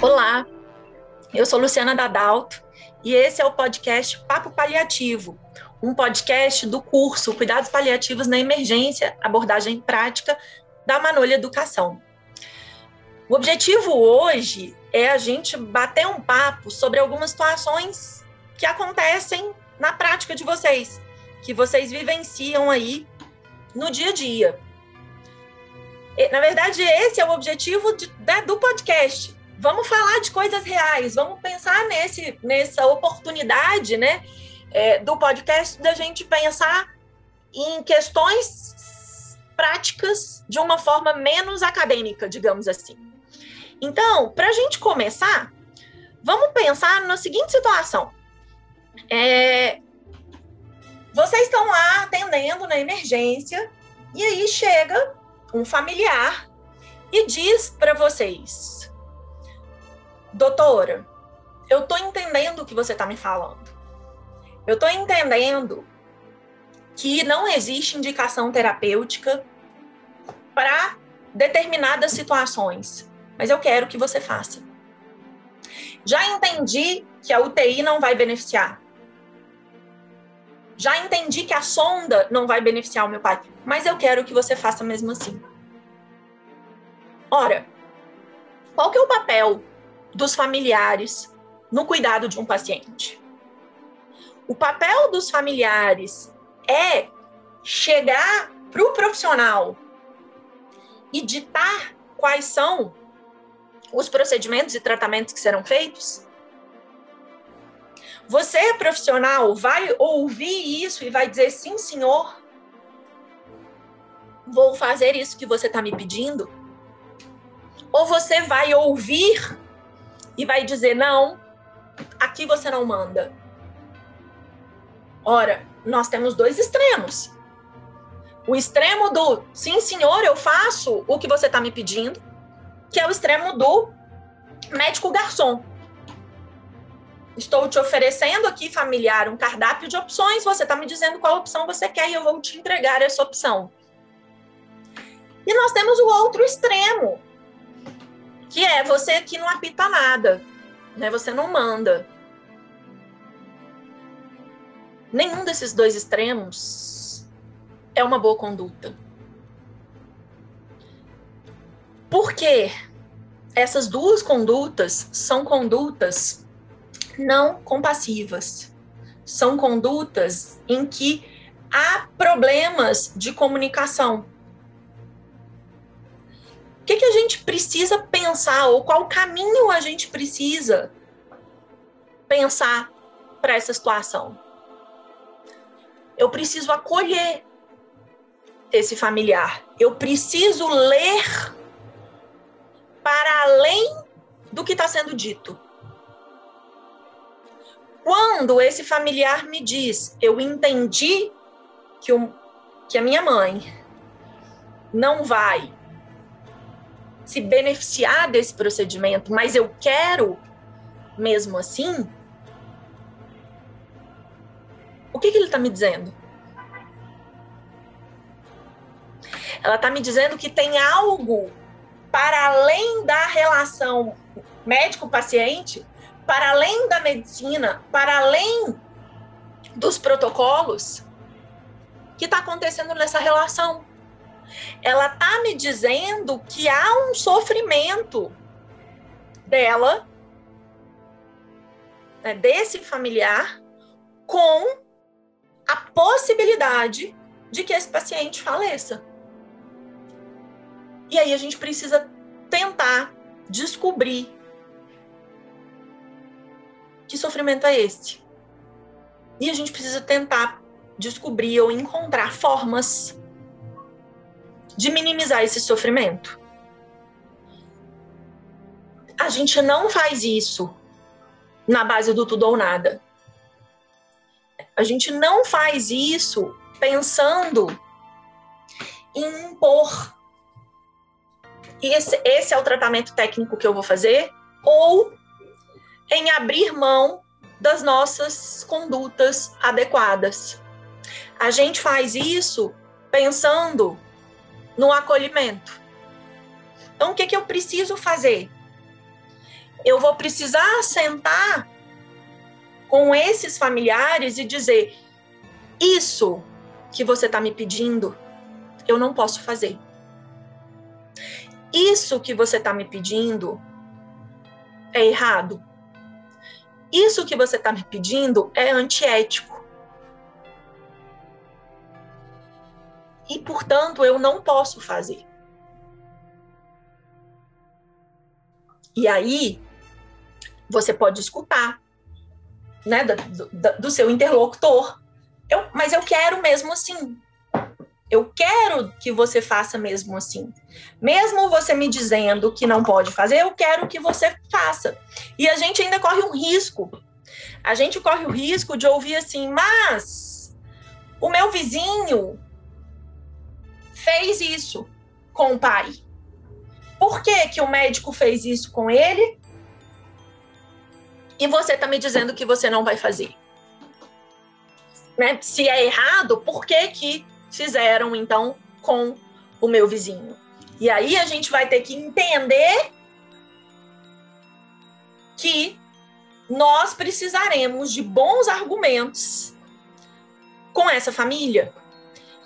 Olá, eu sou Luciana Dadalto e esse é o podcast Papo Paliativo, um podcast do curso Cuidados Paliativos na Emergência, abordagem prática da Manolha Educação. O objetivo hoje é a gente bater um papo sobre algumas situações que acontecem na prática de vocês, que vocês vivenciam aí no dia a dia. Na verdade, esse é o objetivo de, né, do podcast. Vamos falar de coisas reais, vamos pensar nesse, nessa oportunidade né, é, do podcast da gente pensar em questões práticas de uma forma menos acadêmica, digamos assim. Então, para a gente começar, vamos pensar na seguinte situação. É, vocês estão lá atendendo na emergência e aí chega um familiar e diz para vocês: Doutora, eu estou entendendo o que você está me falando. Eu estou entendendo que não existe indicação terapêutica para determinadas situações, mas eu quero que você faça. Já entendi que a UTI não vai beneficiar. Já entendi que a sonda não vai beneficiar o meu pai, mas eu quero que você faça mesmo assim. Ora, qual que é o papel dos familiares no cuidado de um paciente? O papel dos familiares é chegar para o profissional e ditar quais são os procedimentos e tratamentos que serão feitos? Você, profissional, vai ouvir isso e vai dizer sim, senhor, vou fazer isso que você está me pedindo? Ou você vai ouvir e vai dizer não, aqui você não manda? Ora, nós temos dois extremos. O extremo do sim, senhor, eu faço o que você está me pedindo, que é o extremo do médico garçom. Estou te oferecendo aqui, familiar, um cardápio de opções. Você está me dizendo qual opção você quer e eu vou te entregar essa opção. E nós temos o outro extremo, que é você que não apita nada, né? Você não manda. Nenhum desses dois extremos é uma boa conduta. Por quê? Essas duas condutas são condutas não compassivas. São condutas em que há problemas de comunicação. O que, que a gente precisa pensar, ou qual caminho a gente precisa pensar para essa situação? Eu preciso acolher esse familiar. Eu preciso ler para além do que está sendo dito. Quando esse familiar me diz, eu entendi que, o, que a minha mãe não vai se beneficiar desse procedimento, mas eu quero mesmo assim, o que, que ele está me dizendo? Ela está me dizendo que tem algo para além da relação médico-paciente para além da medicina, para além dos protocolos, que está acontecendo nessa relação. Ela está me dizendo que há um sofrimento dela, né, desse familiar, com a possibilidade de que esse paciente faleça. E aí a gente precisa tentar descobrir que sofrimento é esse? E a gente precisa tentar descobrir ou encontrar formas de minimizar esse sofrimento. A gente não faz isso na base do tudo ou nada. A gente não faz isso pensando em impor. Esse, esse é o tratamento técnico que eu vou fazer, ou em abrir mão das nossas condutas adequadas. A gente faz isso pensando no acolhimento. Então, o que, que eu preciso fazer? Eu vou precisar sentar com esses familiares e dizer: Isso que você está me pedindo, eu não posso fazer. Isso que você está me pedindo é errado. Isso que você está me pedindo é antiético. E, portanto, eu não posso fazer. E aí, você pode escutar, né, do, do, do seu interlocutor. Eu, mas eu quero mesmo assim. Eu quero que você faça mesmo assim. Mesmo você me dizendo que não pode fazer, eu quero que você faça. E a gente ainda corre um risco. A gente corre o risco de ouvir assim, mas o meu vizinho fez isso com o pai. Por que, que o médico fez isso com ele? E você está me dizendo que você não vai fazer. Né? Se é errado, por que, que fizeram então com o meu vizinho? E aí a gente vai ter que entender que nós precisaremos de bons argumentos com essa família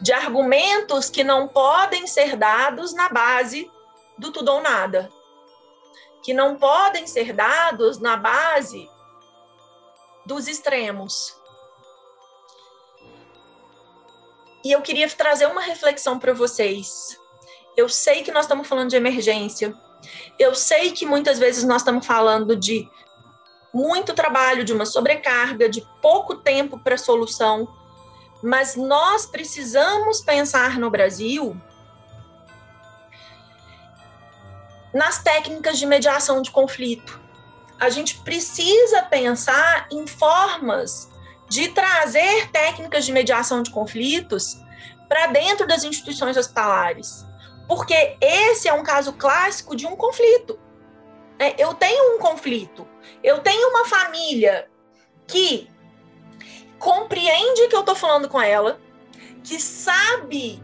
de argumentos que não podem ser dados na base do tudo ou nada, que não podem ser dados na base dos extremos. E eu queria trazer uma reflexão para vocês. Eu sei que nós estamos falando de emergência. Eu sei que muitas vezes nós estamos falando de muito trabalho, de uma sobrecarga, de pouco tempo para solução. Mas nós precisamos pensar no Brasil nas técnicas de mediação de conflito. A gente precisa pensar em formas de trazer técnicas de mediação de conflitos para dentro das instituições hospitalares. Porque esse é um caso clássico de um conflito. É, eu tenho um conflito, eu tenho uma família que compreende que eu estou falando com ela, que sabe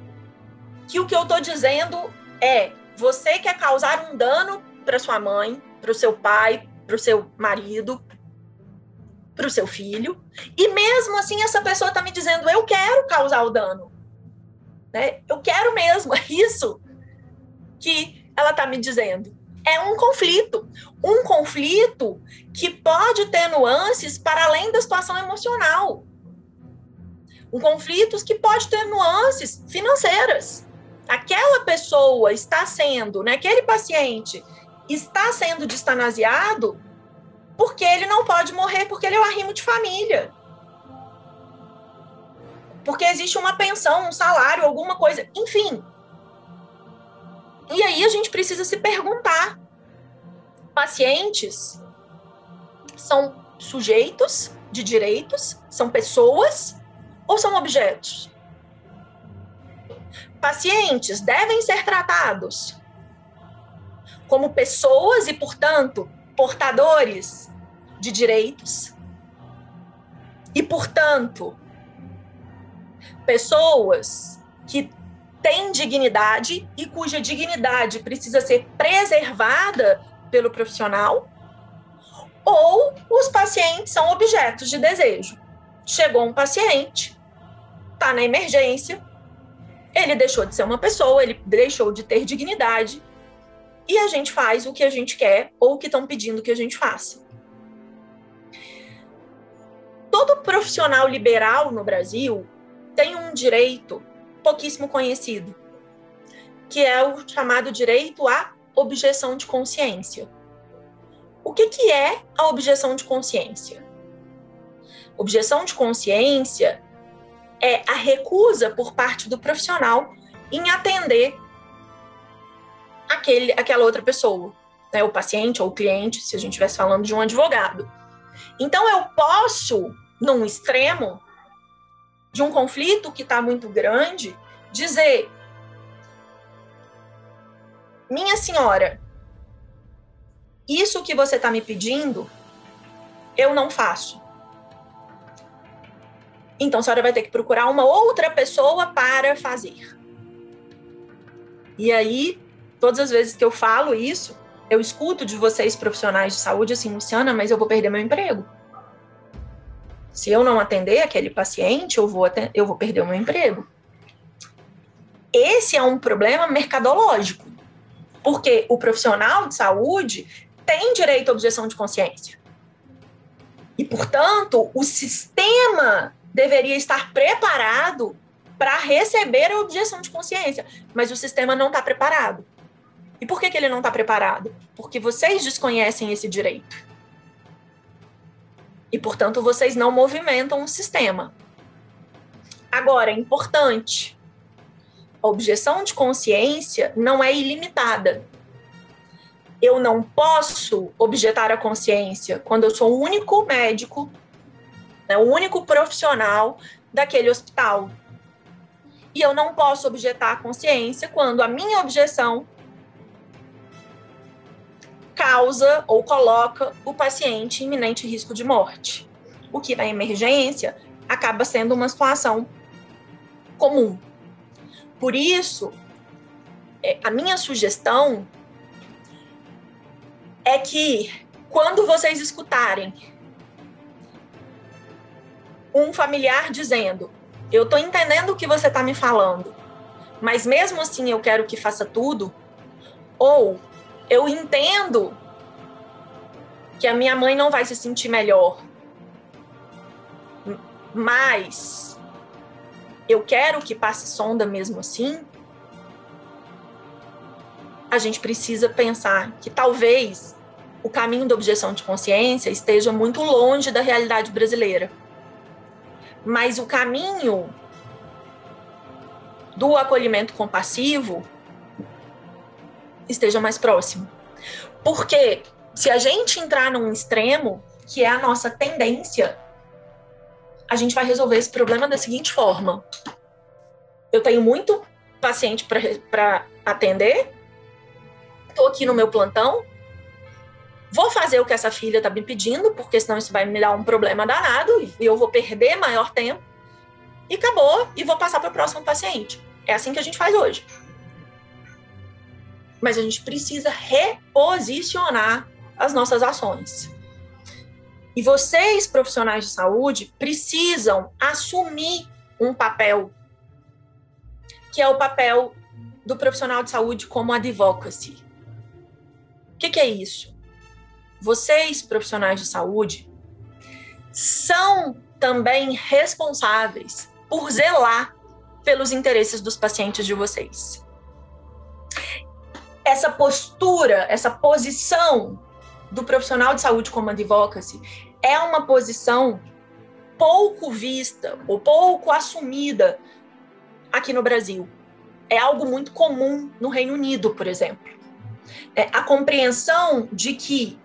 que o que eu estou dizendo é você quer causar um dano para sua mãe, para o seu pai, para o seu marido, para o seu filho, e mesmo assim essa pessoa está me dizendo eu quero causar o dano, né? Eu quero mesmo, é isso que ela está me dizendo. É um conflito, um conflito que pode ter nuances para além da situação emocional. Um conflitos que pode ter nuances financeiras. Aquela pessoa está sendo, né, aquele paciente está sendo distanasiado porque ele não pode morrer porque ele é o arrimo de família. Porque existe uma pensão, um salário, alguma coisa, enfim. E aí a gente precisa se perguntar: pacientes são sujeitos de direitos, são pessoas ou são objetos? Pacientes devem ser tratados como pessoas e, portanto, portadores de direitos e, portanto, pessoas que têm dignidade e cuja dignidade precisa ser preservada pelo profissional, ou os pacientes são objetos de desejo. Chegou um paciente, está na emergência, ele deixou de ser uma pessoa, ele deixou de ter dignidade, e a gente faz o que a gente quer ou o que estão pedindo que a gente faça. Todo profissional liberal no Brasil tem um direito pouquíssimo conhecido, que é o chamado direito à objeção de consciência. O que, que é a objeção de consciência? Objeção de consciência é a recusa por parte do profissional em atender aquele, aquela outra pessoa, né, o paciente ou o cliente, se a gente estivesse falando de um advogado. Então, eu posso, num extremo de um conflito que está muito grande, dizer: Minha senhora, isso que você está me pedindo, eu não faço. Então, a senhora vai ter que procurar uma outra pessoa para fazer. E aí, todas as vezes que eu falo isso, eu escuto de vocês profissionais de saúde assim, Luciana, mas eu vou perder meu emprego. Se eu não atender aquele paciente, eu vou, eu vou perder o meu emprego. Esse é um problema mercadológico, porque o profissional de saúde tem direito à objeção de consciência. E, portanto, o sistema deveria estar preparado para receber a objeção de consciência, mas o sistema não está preparado. E por que, que ele não está preparado? Porque vocês desconhecem esse direito. E, portanto, vocês não movimentam o sistema. Agora, é importante: a objeção de consciência não é ilimitada eu não posso objetar a consciência quando eu sou o único médico, né, o único profissional daquele hospital. E eu não posso objetar a consciência quando a minha objeção causa ou coloca o paciente em iminente risco de morte. O que na emergência acaba sendo uma situação comum. Por isso, é, a minha sugestão é que quando vocês escutarem um familiar dizendo: Eu estou entendendo o que você está me falando, mas mesmo assim eu quero que faça tudo, ou eu entendo que a minha mãe não vai se sentir melhor, mas eu quero que passe sonda mesmo assim. A gente precisa pensar que talvez o caminho da objeção de consciência esteja muito longe da realidade brasileira. Mas o caminho do acolhimento compassivo esteja mais próximo. Porque se a gente entrar num extremo, que é a nossa tendência, a gente vai resolver esse problema da seguinte forma: eu tenho muito paciente para atender, estou aqui no meu plantão, vou fazer o que essa filha está me pedindo, porque senão isso vai me dar um problema danado e eu vou perder maior tempo. E acabou, e vou passar para o próximo paciente. É assim que a gente faz hoje. Mas a gente precisa reposicionar as nossas ações. E vocês, profissionais de saúde, precisam assumir um papel, que é o papel do profissional de saúde como advocacy. O que, que é isso? vocês, profissionais de saúde, são também responsáveis por zelar pelos interesses dos pacientes de vocês. Essa postura, essa posição do profissional de saúde como advocacy é uma posição pouco vista ou pouco assumida aqui no Brasil. É algo muito comum no Reino Unido, por exemplo. É a compreensão de que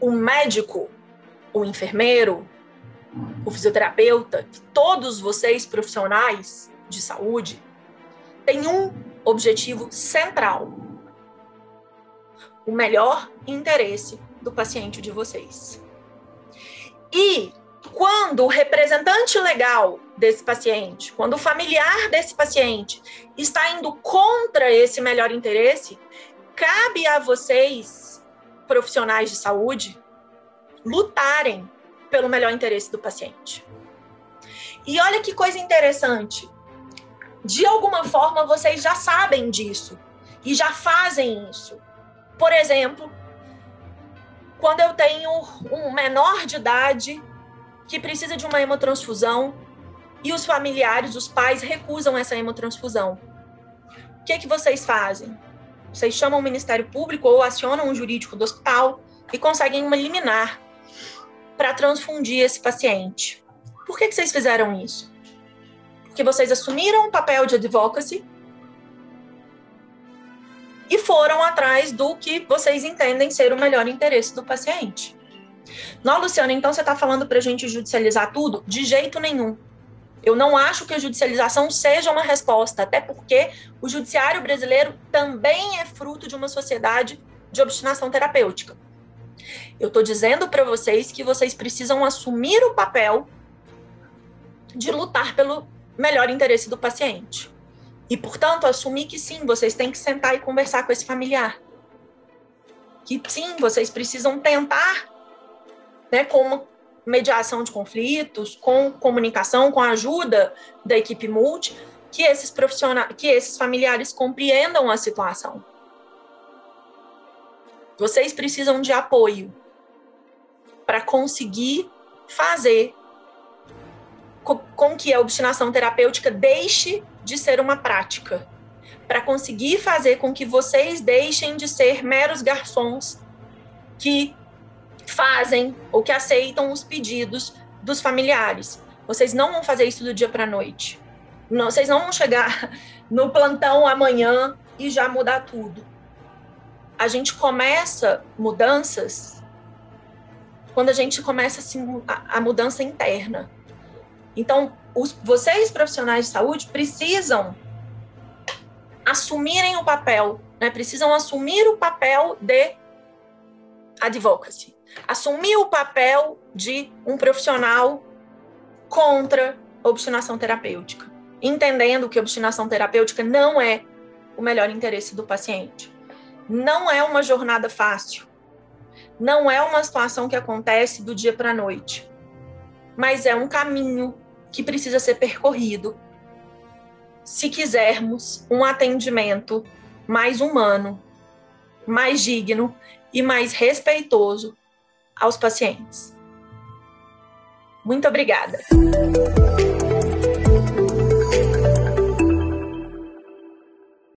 o médico, o enfermeiro, o fisioterapeuta, todos vocês profissionais de saúde, têm um objetivo central: o melhor interesse do paciente de vocês. E quando o representante legal desse paciente, quando o familiar desse paciente está indo contra esse melhor interesse, cabe a vocês profissionais de saúde lutarem pelo melhor interesse do paciente. E olha que coisa interessante. De alguma forma, vocês já sabem disso e já fazem isso. Por exemplo, quando eu tenho um menor de idade que precisa de uma hemotransfusão e os familiares, os pais recusam essa hemotransfusão. O que, que vocês fazem? Vocês chamam o Ministério Público ou acionam o jurídico do hospital e conseguem uma liminar para transfundir esse paciente. Por que, que vocês fizeram isso? Porque vocês assumiram o papel de advocacy e foram atrás do que vocês entendem ser o melhor interesse do paciente. Não, Luciana, então você está falando para a gente judicializar tudo? De jeito nenhum. Eu não acho que a judicialização seja uma resposta, até porque o judiciário brasileiro também é fruto de uma sociedade de obstinação terapêutica. Eu estou dizendo para vocês que vocês precisam assumir o papel de lutar pelo melhor interesse do paciente. E, portanto, assumir que sim, vocês têm que sentar e conversar com esse familiar. Que sim, vocês precisam tentar, né, com mediação de conflitos, com comunicação, com a ajuda da equipe multi, que esses profissionais, que esses familiares compreendam a situação. Vocês precisam de apoio para conseguir fazer com que a obstinação terapêutica deixe de ser uma prática, para conseguir fazer com que vocês deixem de ser meros garçons que fazem ou que aceitam os pedidos dos familiares. Vocês não vão fazer isso do dia para a noite. Não, vocês não vão chegar no plantão amanhã e já mudar tudo. A gente começa mudanças quando a gente começa assim, a, a mudança interna. Então, os, vocês, profissionais de saúde, precisam assumirem o papel, né? precisam assumir o papel de advocacy, assumir o papel de um profissional contra a obstinação terapêutica, entendendo que obstinação terapêutica não é o melhor interesse do paciente. Não é uma jornada fácil. Não é uma situação que acontece do dia para a noite. Mas é um caminho que precisa ser percorrido se quisermos um atendimento mais humano, mais digno e mais respeitoso aos pacientes. Muito obrigada.